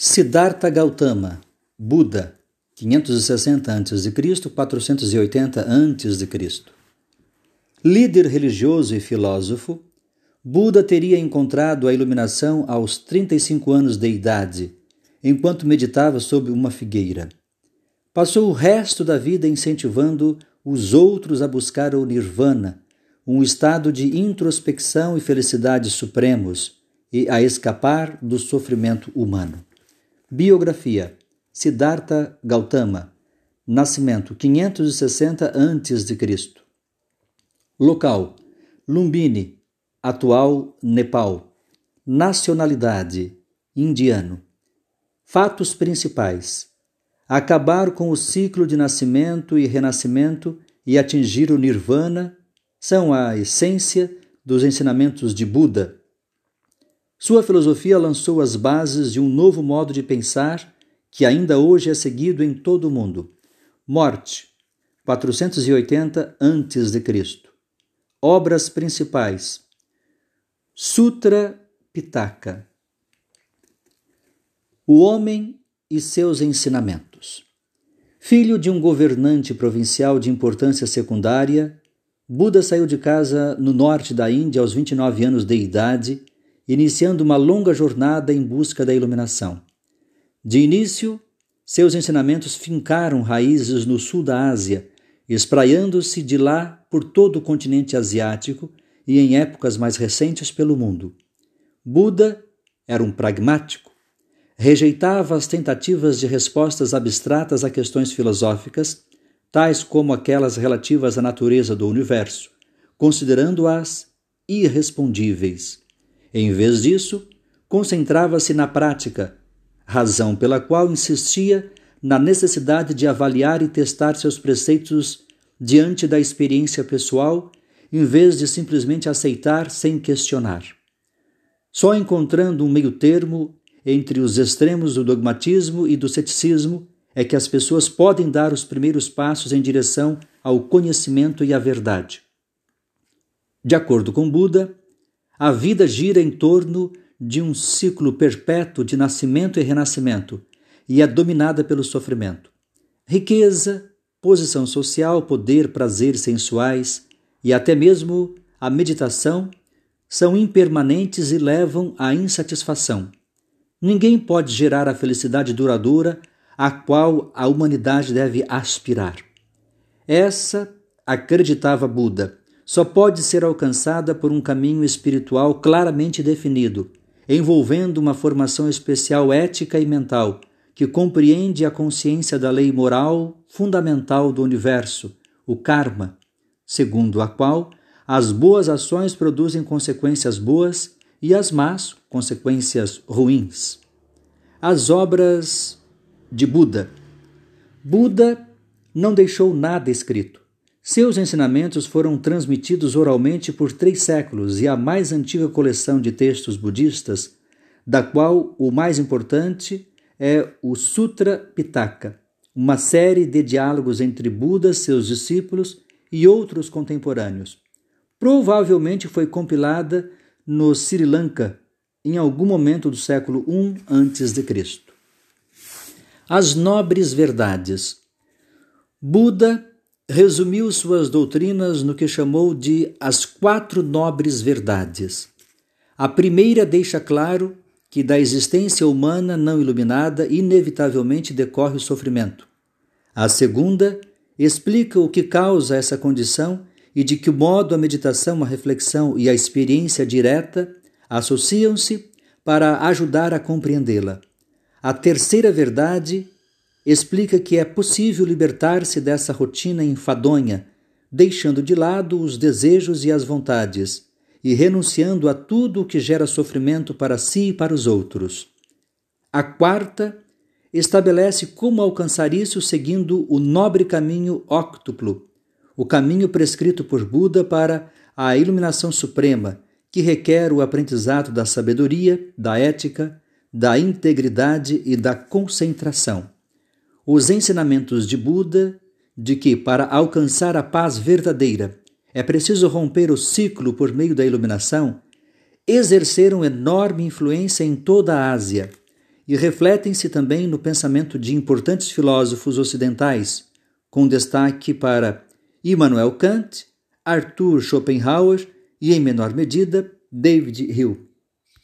Siddhartha Gautama, Buda, 560 a.C., 480 a.C. Líder religioso e filósofo, Buda teria encontrado a iluminação aos 35 anos de idade, enquanto meditava sob uma figueira. Passou o resto da vida incentivando os outros a buscar o nirvana, um estado de introspecção e felicidade supremos, e a escapar do sofrimento humano. Biografia: Siddhartha Gautama. Nascimento: 560 a.C. Local: Lumbini, atual Nepal. Nacionalidade: indiano. Fatos principais: acabar com o ciclo de nascimento e renascimento e atingir o nirvana são a essência dos ensinamentos de Buda sua filosofia lançou as bases de um novo modo de pensar que ainda hoje é seguido em todo o mundo. Morte, 480 a.C. Obras principais: Sutra Pitaka. O homem e seus ensinamentos. Filho de um governante provincial de importância secundária, Buda saiu de casa no norte da Índia aos 29 anos de idade iniciando uma longa jornada em busca da iluminação. De início, seus ensinamentos fincaram raízes no sul da Ásia, espraiando-se de lá por todo o continente asiático e em épocas mais recentes pelo mundo. Buda era um pragmático. Rejeitava as tentativas de respostas abstratas a questões filosóficas, tais como aquelas relativas à natureza do universo, considerando-as irrespondíveis. Em vez disso, concentrava-se na prática, razão pela qual insistia na necessidade de avaliar e testar seus preceitos diante da experiência pessoal, em vez de simplesmente aceitar sem questionar. Só encontrando um meio-termo entre os extremos do dogmatismo e do ceticismo é que as pessoas podem dar os primeiros passos em direção ao conhecimento e à verdade. De acordo com Buda, a vida gira em torno de um ciclo perpétuo de nascimento e renascimento e é dominada pelo sofrimento. Riqueza, posição social, poder, prazeres sensuais e até mesmo a meditação são impermanentes e levam à insatisfação. Ninguém pode gerar a felicidade duradoura a qual a humanidade deve aspirar. Essa, acreditava Buda, só pode ser alcançada por um caminho espiritual claramente definido, envolvendo uma formação especial ética e mental, que compreende a consciência da lei moral fundamental do universo, o karma, segundo a qual as boas ações produzem consequências boas e as más consequências ruins. As obras de Buda. Buda não deixou nada escrito. Seus ensinamentos foram transmitidos oralmente por três séculos e a mais antiga coleção de textos budistas, da qual o mais importante é o Sutra Pitaka, uma série de diálogos entre Buda, seus discípulos e outros contemporâneos. Provavelmente foi compilada no Sri Lanka em algum momento do século I a.C. As nobres verdades. Buda resumiu suas doutrinas no que chamou de as quatro nobres verdades. A primeira deixa claro que da existência humana não iluminada inevitavelmente decorre o sofrimento. A segunda explica o que causa essa condição e de que modo a meditação, a reflexão e a experiência direta associam-se para ajudar a compreendê-la. A terceira verdade explica que é possível libertar-se dessa rotina enfadonha, deixando de lado os desejos e as vontades e renunciando a tudo o que gera sofrimento para si e para os outros. A quarta estabelece como alcançar isso seguindo o nobre caminho óctuplo, o caminho prescrito por Buda para a iluminação suprema, que requer o aprendizado da sabedoria, da ética, da integridade e da concentração os ensinamentos de Buda de que, para alcançar a paz verdadeira, é preciso romper o ciclo por meio da iluminação, exerceram enorme influência em toda a Ásia e refletem-se também no pensamento de importantes filósofos ocidentais, com destaque para Immanuel Kant, Arthur Schopenhauer e, em menor medida, David Hume.